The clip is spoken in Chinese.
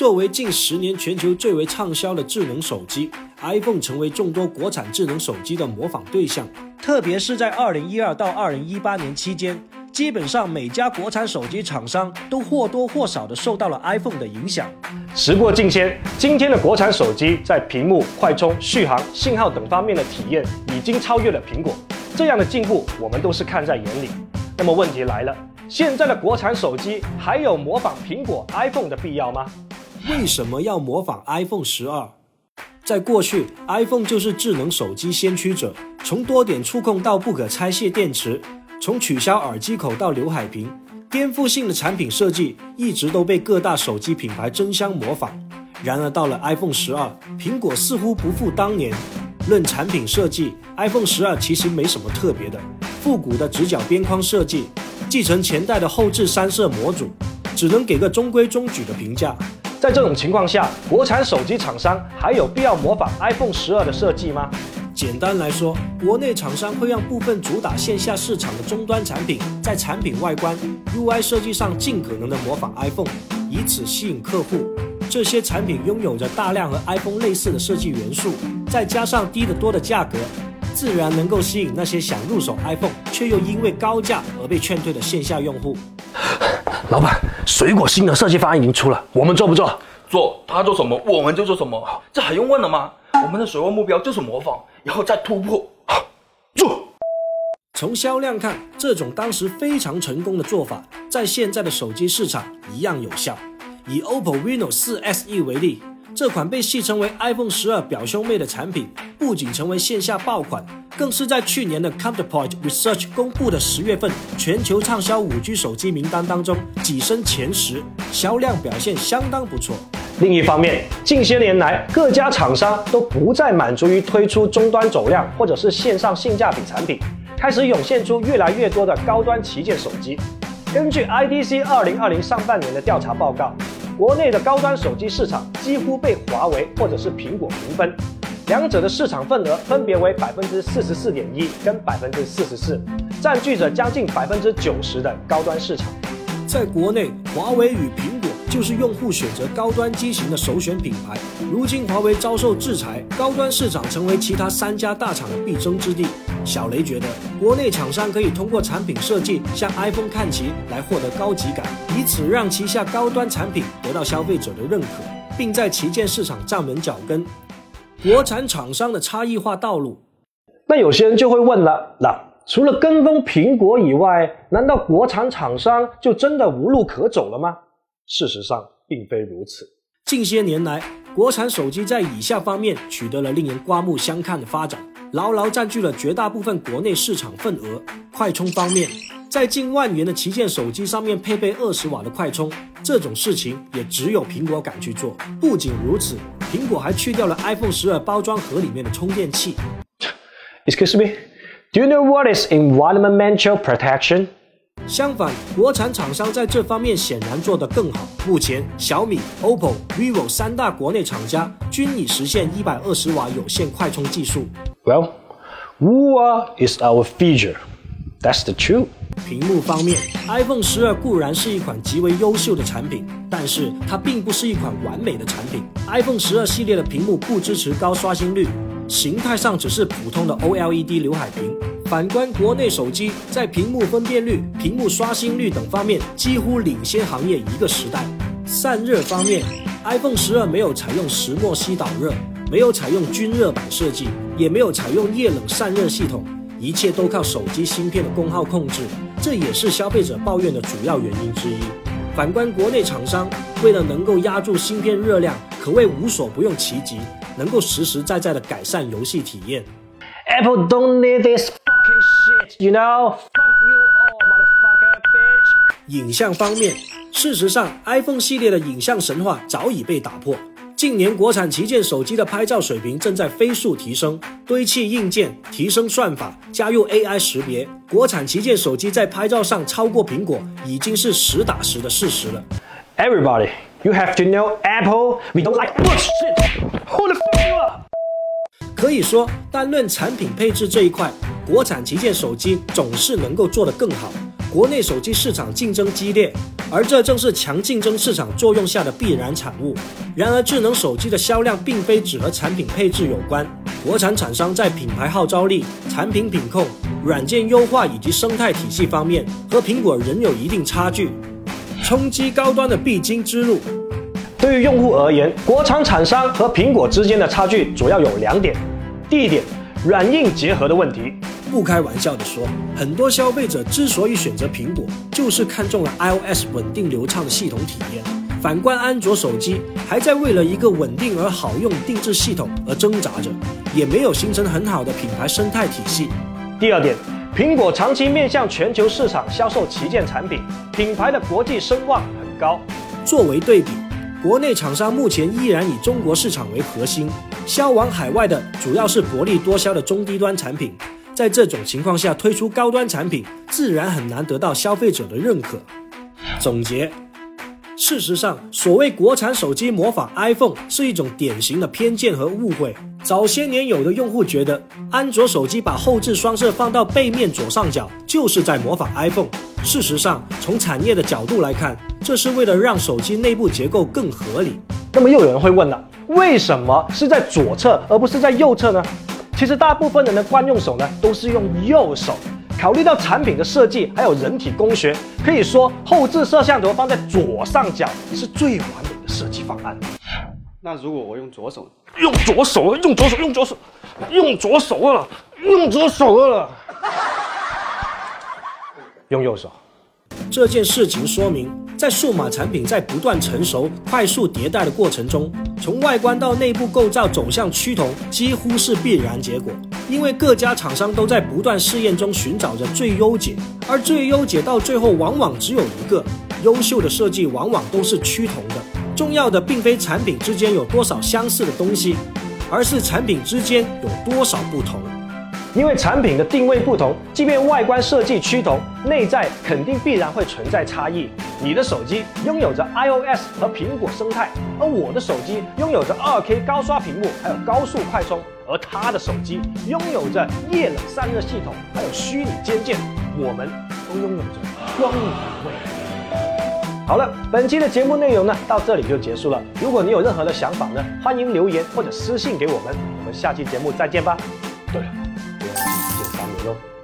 作为近十年全球最为畅销的智能手机，iPhone 成为众多国产智能手机的模仿对象。特别是在2012到2018年期间，基本上每家国产手机厂商都或多或少的受到了 iPhone 的影响。时过境迁，今天的国产手机在屏幕、快充、续航、信号等方面的体验已经超越了苹果。这样的进步，我们都是看在眼里。那么问题来了，现在的国产手机还有模仿苹果 iPhone 的必要吗？为什么要模仿 iPhone 十二？在过去，iPhone 就是智能手机先驱者，从多点触控到不可拆卸电池，从取消耳机口到刘海屏，颠覆性的产品设计一直都被各大手机品牌争相模仿。然而到了 iPhone 十二，苹果似乎不复当年。论产品设计，iPhone 十二其实没什么特别的，复古的直角边框设计，继承前代的后置三摄模组，只能给个中规中矩的评价。在这种情况下，国产手机厂商还有必要模仿 iPhone 十二的设计吗？简单来说，国内厂商会让部分主打线下市场的终端产品，在产品外观、UI 设计上尽可能的模仿 iPhone，以此吸引客户。这些产品拥有着大量和 iPhone 类似的设计元素，再加上低得多的价格，自然能够吸引那些想入手 iPhone 却又因为高价而被劝退的线下用户。老板，水果新的设计方案已经出了，我们做不做？做，他做什么我们就做什么，这还用问了吗？我们的首要目标就是模仿，然后再突破。做。从销量看，这种当时非常成功的做法，在现在的手机市场一样有效。以 OPPO Reno 4 SE 为例。这款被戏称为 iPhone 十二表兄妹的产品，不仅成为线下爆款，更是在去年的 Counterpoint Research 公布的十月份全球畅销五 G 手机名单当中跻身前十，销量表现相当不错。另一方面，近些年来各家厂商都不再满足于推出终端走量或者是线上性价比产品，开始涌现出越来越多的高端旗舰手机。根据 IDC 二零二零上半年的调查报告。国内的高端手机市场几乎被华为或者是苹果平分，两者的市场份额分别为百分之四十四点一跟百分之四十四，占据着将近百分之九十的高端市场。在国内，华为与苹果就是用户选择高端机型的首选品牌。如今华为遭受制裁，高端市场成为其他三家大厂的必争之地。小雷觉得，国内厂商可以通过产品设计向 iPhone 看齐，来获得高级感，以此让旗下高端产品得到消费者的认可，并在旗舰市场站稳脚跟。国产厂商的差异化道路，那有些人就会问了，那？除了跟风苹果以外，难道国产厂商就真的无路可走了吗？事实上，并非如此。近些年来，国产手机在以下方面取得了令人刮目相看的发展，牢牢占据了绝大部分国内市场份额。快充方面，在近万元的旗舰手机上面配备二十瓦的快充，这种事情也只有苹果敢去做。不仅如此，苹果还去掉了 iPhone 十二包装盒里面的充电器。Excuse me. Do you know what is environmental protection？相反，国产厂商在这方面显然做得更好。目前，小米、OPPO、vivo 三大国内厂家均已实现一百二十瓦有线快充技术。Well, WUA is our future. That's the truth. 屏幕方面，iPhone 十二固然是一款极为优秀的产品，但是它并不是一款完美的产品。iPhone 十二系列的屏幕不支持高刷新率。形态上只是普通的 OLED 刘海屏。反观国内手机，在屏幕分辨率、屏幕刷新率等方面，几乎领先行业一个时代。散热方面，iPhone 十二没有采用石墨烯导热，没有采用均热板设计，也没有采用液冷散热系统，一切都靠手机芯片的功耗控制，这也是消费者抱怨的主要原因之一。反观国内厂商，为了能够压住芯片热量，可谓无所不用其极。能够实实在在的改善游戏体验。Apple don't need this fucking shit, you know? Fuck you all, motherfucker, bitch. 影像方面，事实上，iPhone 系列的影像神话早已被打破。近年，国产旗舰手机的拍照水平正在飞速提升，堆砌硬件，提升算法，加入 AI 识别，国产旗舰手机在拍照上超过苹果，已经是实打实的事实了。Everybody. You have to know Apple. We don't like bullshit. Who the fuck you are? 可以说，单论产品配置这一块，国产旗舰手机总是能够做得更好。国内手机市场竞争激烈，而这正是强竞争市场作用下的必然产物。然而，智能手机的销量并非只和产品配置有关，国产厂商在品牌号召力、产品品控、软件优化以及生态体系方面，和苹果仍有一定差距。冲击高端的必经之路。对于用户而言，国产厂商和苹果之间的差距主要有两点。第一点，软硬结合的问题。不开玩笑的说，很多消费者之所以选择苹果，就是看中了 iOS 稳定流畅的系统体验。反观安卓手机，还在为了一个稳定而好用定制系统而挣扎着，也没有形成很好的品牌生态体系。第二点，苹果长期面向全球市场销售旗舰产品，品牌的国际声望很高。作为对比。国内厂商目前依然以中国市场为核心，销往海外的主要是薄利多销的中低端产品。在这种情况下，推出高端产品自然很难得到消费者的认可。总结：事实上，所谓国产手机模仿 iPhone 是一种典型的偏见和误会。早些年，有的用户觉得安卓手机把后置双摄放到背面左上角就是在模仿 iPhone。事实上，从产业的角度来看，这是为了让手机内部结构更合理。那么又有人会问了，为什么是在左侧而不是在右侧呢？其实大部分人的惯用手呢都是用右手。考虑到产品的设计还有人体工学，可以说后置摄像头放在左上角是最完美的设计方案。那如果我用左手，用左手，用左手，用左手，用左手了，用左手了。用右手。这件事情说明，在数码产品在不断成熟、快速迭代的过程中，从外观到内部构造走向趋同，几乎是必然结果。因为各家厂商都在不断试验中寻找着最优解，而最优解到最后往往只有一个。优秀的设计往往都是趋同的。重要的并非产品之间有多少相似的东西，而是产品之间有多少不同。因为产品的定位不同，即便外观设计趋同，内在肯定必然会存在差异。你的手机拥有着 iOS 和苹果生态，而我的手机拥有着 2K 高刷屏幕，还有高速快充，而他的手机拥有着液冷散热系统，还有虚拟肩键。我们都拥有着光明的未来。好了，本期的节目内容呢，到这里就结束了。如果你有任何的想法呢，欢迎留言或者私信给我们。我们下期节目再见吧。对了。见三面喽。